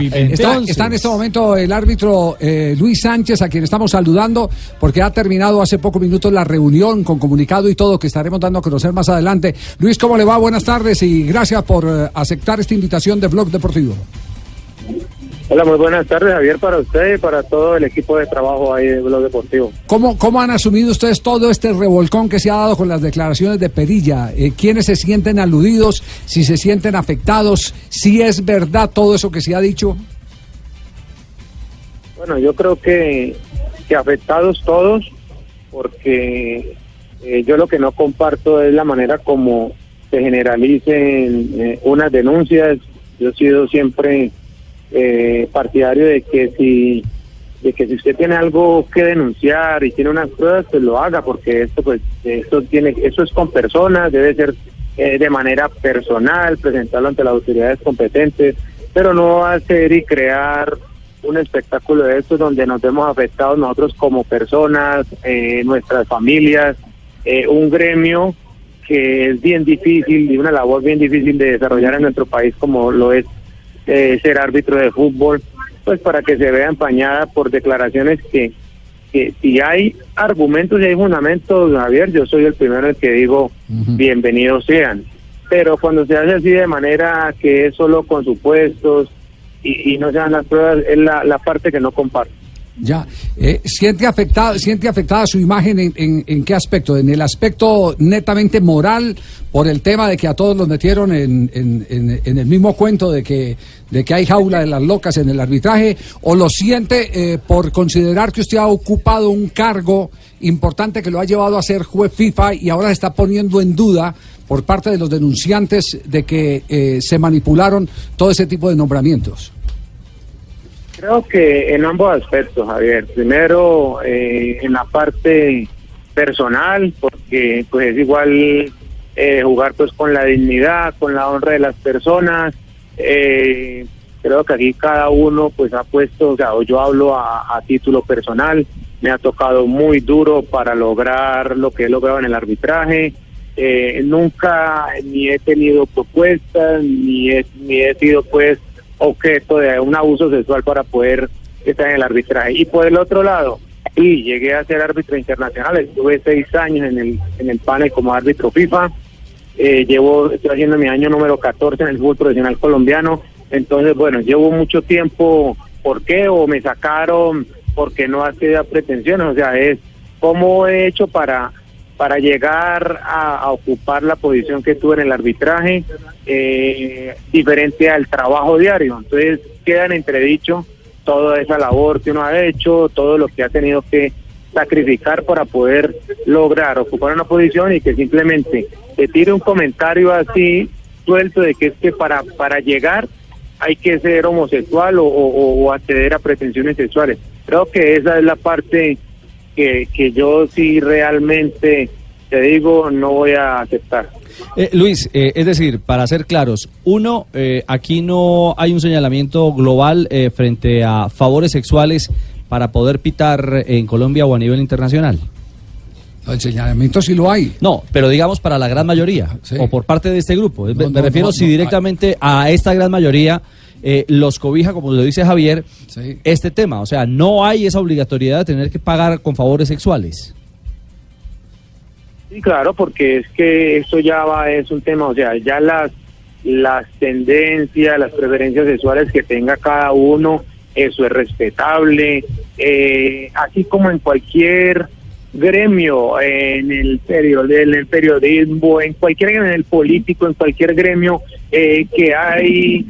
Está, está en este momento el árbitro eh, Luis Sánchez, a quien estamos saludando, porque ha terminado hace pocos minutos la reunión con comunicado y todo que estaremos dando a conocer más adelante. Luis, ¿cómo le va? Buenas tardes y gracias por eh, aceptar esta invitación de Blog Deportivo. Hola, muy buenas tardes, Javier, para usted y para todo el equipo de trabajo ahí de Blog Deportivo. ¿Cómo, ¿Cómo han asumido ustedes todo este revolcón que se ha dado con las declaraciones de Perilla? Eh, ¿Quiénes se sienten aludidos? ¿Si se sienten afectados? ¿Si es verdad todo eso que se ha dicho? Bueno, yo creo que, que afectados todos, porque eh, yo lo que no comparto es la manera como se generalicen eh, unas denuncias. Yo he sido siempre eh, partidario de que si de que si usted tiene algo que denunciar y tiene unas pruebas pues lo haga porque esto pues esto tiene eso es con personas debe ser eh, de manera personal presentarlo ante las autoridades competentes pero no hacer y crear un espectáculo de esto donde nos vemos afectados nosotros como personas eh, nuestras familias eh, un gremio que es bien difícil y una labor bien difícil de desarrollar en nuestro país como lo es eh, ser árbitro de fútbol, pues para que se vea empañada por declaraciones que, que si hay argumentos y hay fundamentos, Javier, yo soy el primero el que digo bienvenidos sean. Pero cuando se hace así de manera que es solo con supuestos y, y no se dan las pruebas, es la, la parte que no comparto. Ya, eh, ¿siente, afectada, ¿siente afectada su imagen en, qué aspecto? ¿En el aspecto netamente moral por el tema de que a todos los metieron en, en, en el mismo cuento de que, de que hay jaula de las locas en el arbitraje? ¿O lo siente eh, por considerar que usted ha ocupado un cargo importante que lo ha llevado a ser juez FIFA y ahora se está poniendo en duda por parte de los denunciantes de que eh, se manipularon todo ese tipo de nombramientos? Creo que en ambos aspectos, Javier. Primero, eh, en la parte personal, porque pues es igual eh, jugar pues con la dignidad, con la honra de las personas. Eh, creo que aquí cada uno pues ha puesto, o sea, yo hablo a, a, título personal, me ha tocado muy duro para lograr lo que he logrado en el arbitraje. nunca ni he tenido propuestas, ni he, ni he sido pues objeto de un abuso sexual para poder estar en el arbitraje. Y por el otro lado, y llegué a ser árbitro internacional, estuve seis años en el, en el panel como árbitro FIFA, eh, llevo, estoy haciendo mi año número 14 en el fútbol profesional colombiano, entonces bueno, llevo mucho tiempo, ¿por qué? O me sacaron porque no hacía pretensiones, o sea, es cómo he hecho para para llegar a, ocupar la posición que tuve en el arbitraje, eh, diferente al trabajo diario. Entonces queda en entredicho toda esa labor que uno ha hecho, todo lo que ha tenido que sacrificar para poder lograr ocupar una posición y que simplemente se tire un comentario así suelto de que es que para, para llegar hay que ser homosexual o, o acceder a pretensiones sexuales. Creo que esa es la parte que, que yo sí realmente te digo no voy a aceptar. Eh, Luis, eh, es decir, para ser claros, uno, eh, aquí no hay un señalamiento global eh, frente a favores sexuales para poder pitar en Colombia o a nivel internacional. El señalamiento sí lo hay. No, pero digamos para la gran mayoría, sí. o por parte de este grupo. No, me, no, refiero no, si directamente a esta gran mayoría eh, los cobija, como lo dice Javier, sí. este tema. O sea, no hay esa obligatoriedad de tener que pagar con favores sexuales. Sí, claro, porque es que eso ya va, es un tema, o sea, ya las, las tendencias, las preferencias sexuales que tenga cada uno, eso es respetable, eh, así como en cualquier gremio, en el, period en el periodismo, en cualquier en el político, en cualquier gremio eh, que hay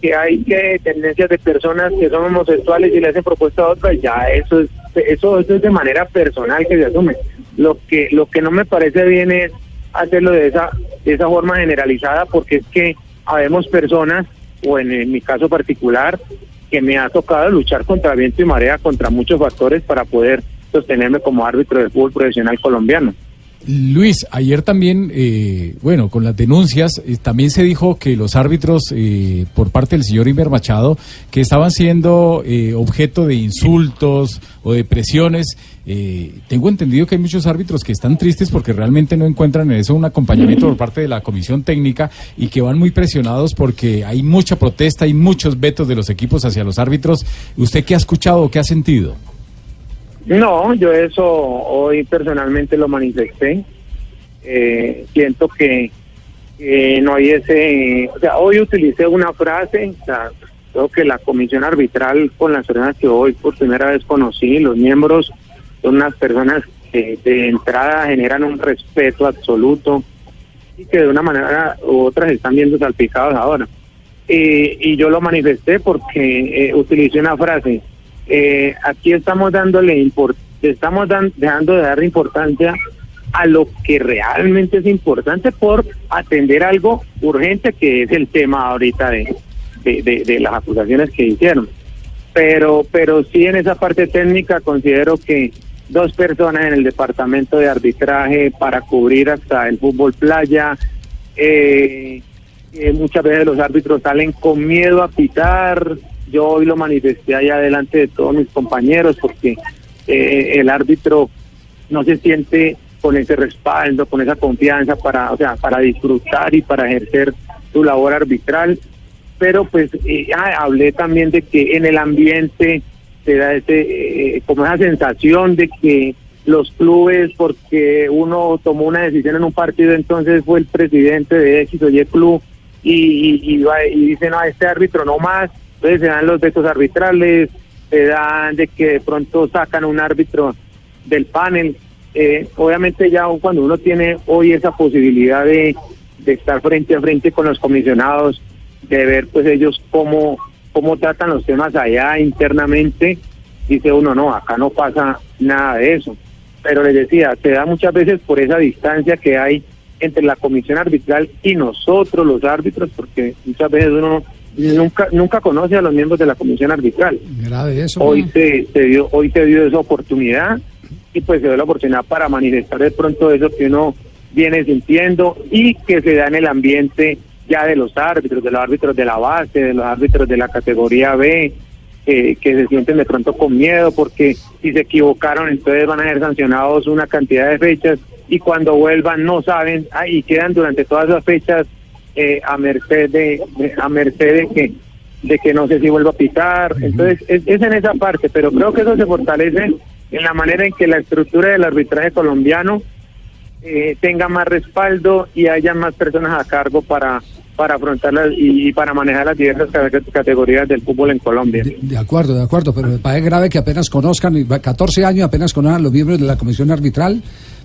que hay que tendencias de personas que son homosexuales y le hacen propuestas a otras, ya eso es eso, eso es de manera personal que se asume. Lo que lo que no me parece bien es hacerlo de esa de esa forma generalizada porque es que habemos personas o en, en mi caso particular que me ha tocado luchar contra viento y marea contra muchos factores para poder sostenerme como árbitro del fútbol profesional colombiano. Luis, ayer también, eh, bueno, con las denuncias, eh, también se dijo que los árbitros, eh, por parte del señor Imer Machado, que estaban siendo objeto de insultos o de presiones. tengo entendido que hay muchos árbitros que están tristes porque realmente no encuentran en eso un acompañamiento por parte de la comisión técnica y que van muy presionados porque hay mucha protesta, hay muchos vetos de los equipos hacia los árbitros. ¿Usted qué ha escuchado qué ha sentido? No, yo eso hoy personalmente lo manifesté. Eh, siento que, no hay ese, o sea, hoy utilicé una frase, o sea, creo que la comisión arbitral con las personas que hoy por primera vez conocí, los miembros son unas personas que de entrada generan un respeto absoluto y que de una manera u otra están viendo salpicados ahora. y yo lo manifesté porque eh, utilicé una frase, eh, aquí estamos dándole estamos dejando de dar importancia a lo que realmente es importante por atender algo urgente que es el tema ahorita de, de, las acusaciones que hicieron. Pero, pero sí en esa parte técnica considero que dos personas en el departamento de arbitraje para cubrir hasta el fútbol playa, eh, muchas veces los árbitros salen con miedo a pitar, yo hoy lo manifesté allá delante de todos mis compañeros porque eh, el árbitro no se siente con ese respaldo, con esa confianza para, o sea, para disfrutar y para ejercer su labor arbitral. Pero pues eh, ah, hablé también de que en el ambiente se da ese, eh, como esa sensación de que los clubes, porque uno tomó una decisión en un partido, entonces fue el presidente de X o Y club y, y, y dice, no, este árbitro no más, entonces se dan los vetos arbitrales, se dan de que de pronto sacan un árbitro del panel. Eh, obviamente ya cuando uno tiene hoy esa posibilidad de, estar frente a frente con los comisionados, de ver pues ellos cómo, cómo tratan los temas allá internamente, dice uno, no, acá no pasa nada de eso. Pero les decía, se da muchas veces por esa distancia que hay entre la comisión arbitral y nosotros los árbitros, porque muchas veces uno nunca nunca conoce a los miembros de la comisión arbitral. Hoy se, dio hoy se dio esa oportunidad y pues se dio la oportunidad para manifestar de pronto eso que uno viene sintiendo y que se da en el ambiente ya de los árbitros, de los árbitros de la base, de los árbitros de la categoría B, que se sienten de pronto con miedo porque si se equivocaron entonces van a ser sancionados una cantidad de fechas y cuando vuelvan no saben ah, y quedan durante todas esas fechas eh, a merced de, a merced de que de que no sé si vuelva a pitar. Entonces, es, en esa parte, pero creo que eso se fortalece en la manera en que la estructura del arbitraje colombiano eh, tenga más respaldo y haya más personas a cargo para para afrontarlas y, para manejar las diversas categorías del fútbol en Colombia. De, acuerdo, de acuerdo, pero me parece grave que apenas conozcan, 14 años apenas conozcan los miembros de la comisión arbitral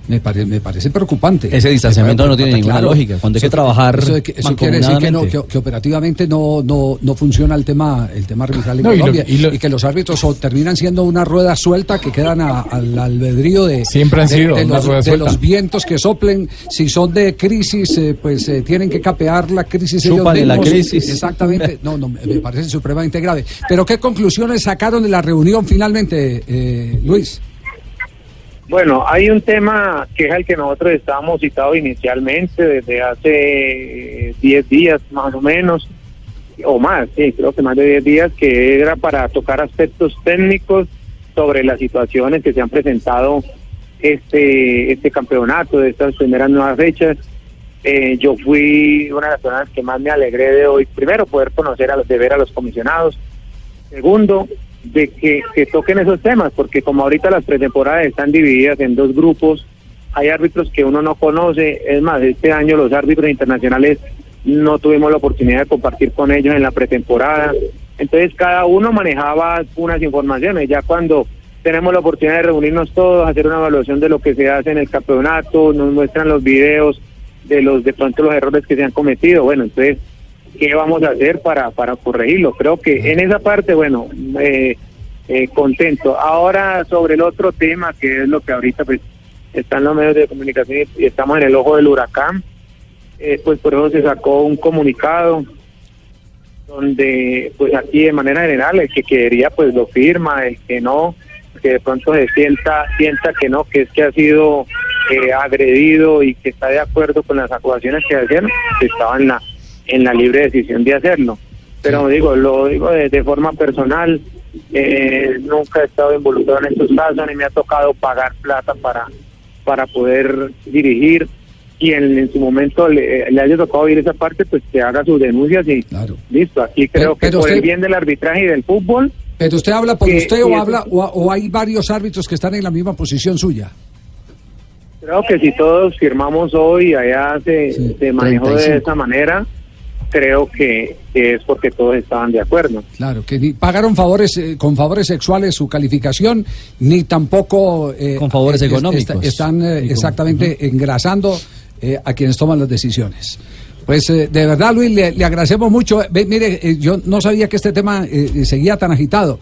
me, me parece preocupante. Ese distanciamiento no tiene ninguna lógica. Cuando hay que trabajar. Eso, quiere decir que, operativamente no, no, no funciona el tema, el tema arbitral en Colombia. Y, que los árbitros terminan siendo una rueda suelta que quedan al albedrío de, Siempre han sido de, los, vientos que soplen. Si son de crisis, eh, pues eh, tienen que capear la crisis. ellos la crisis. Exactamente. No, no, me parece supremamente grave. Pero ¿qué conclusiones sacaron de la reunión finalmente, eh, Luis? Bueno, hay un tema que es el que nosotros estábamos citados inicialmente desde hace 10 días más o menos, o más, sí, creo que más de 10 días, que era para tocar aspectos técnicos sobre las situaciones que se han presentado este este campeonato de estas primeras nuevas fechas. Eh, yo fui una de las personas que más me alegré de hoy, primero poder conocer a los de ver a los comisionados, segundo de que, toquen esos temas, porque como ahorita las pretemporadas están divididas en dos grupos, hay árbitros que uno no conoce, es más, este año los árbitros internacionales no tuvimos la oportunidad de compartir con ellos en la pretemporada, entonces cada uno manejaba unas informaciones, ya cuando tenemos la oportunidad de reunirnos todos, hacer una evaluación de lo que se hace en el campeonato, nos muestran los videos de los de pronto los errores que se han cometido, bueno, entonces qué vamos a hacer para, para corregirlo. Creo que en esa parte, bueno, eh, eh, contento. Ahora sobre el otro tema, que es lo que ahorita pues están los medios de comunicación y estamos en el ojo del huracán, eh, pues por eso se sacó un comunicado donde pues aquí de manera general el que quería pues lo firma, el que no, que de pronto se sienta, sienta que no, que es que ha sido eh, agredido y que está de acuerdo con las acusaciones que hacían, estaba en la, en la libre decisión de hacerlo. Pero digo, lo digo de, forma personal, eh, nunca he estado involucrado en estos casos ni me ha tocado pagar plata para, para poder dirigir y en, su momento le, haya tocado oír esa parte, pues que haga sus denuncias y listo. Aquí creo que por el bien del arbitraje y del fútbol. Pero usted habla por usted o habla o, hay varios árbitros que están en la misma posición suya. Creo que si todos firmamos hoy, allá se, se manejó de esa manera, creo que, es porque todos estaban de acuerdo. Claro, que ni pagaron favores eh, con favores sexuales su calificación, ni tampoco eh, con favores económicos. están exactamente engrasando eh, a quienes toman las decisiones. Pues eh, de verdad, Luis, le, agradecemos mucho. mire, eh, yo no sabía que este tema seguía tan agitado.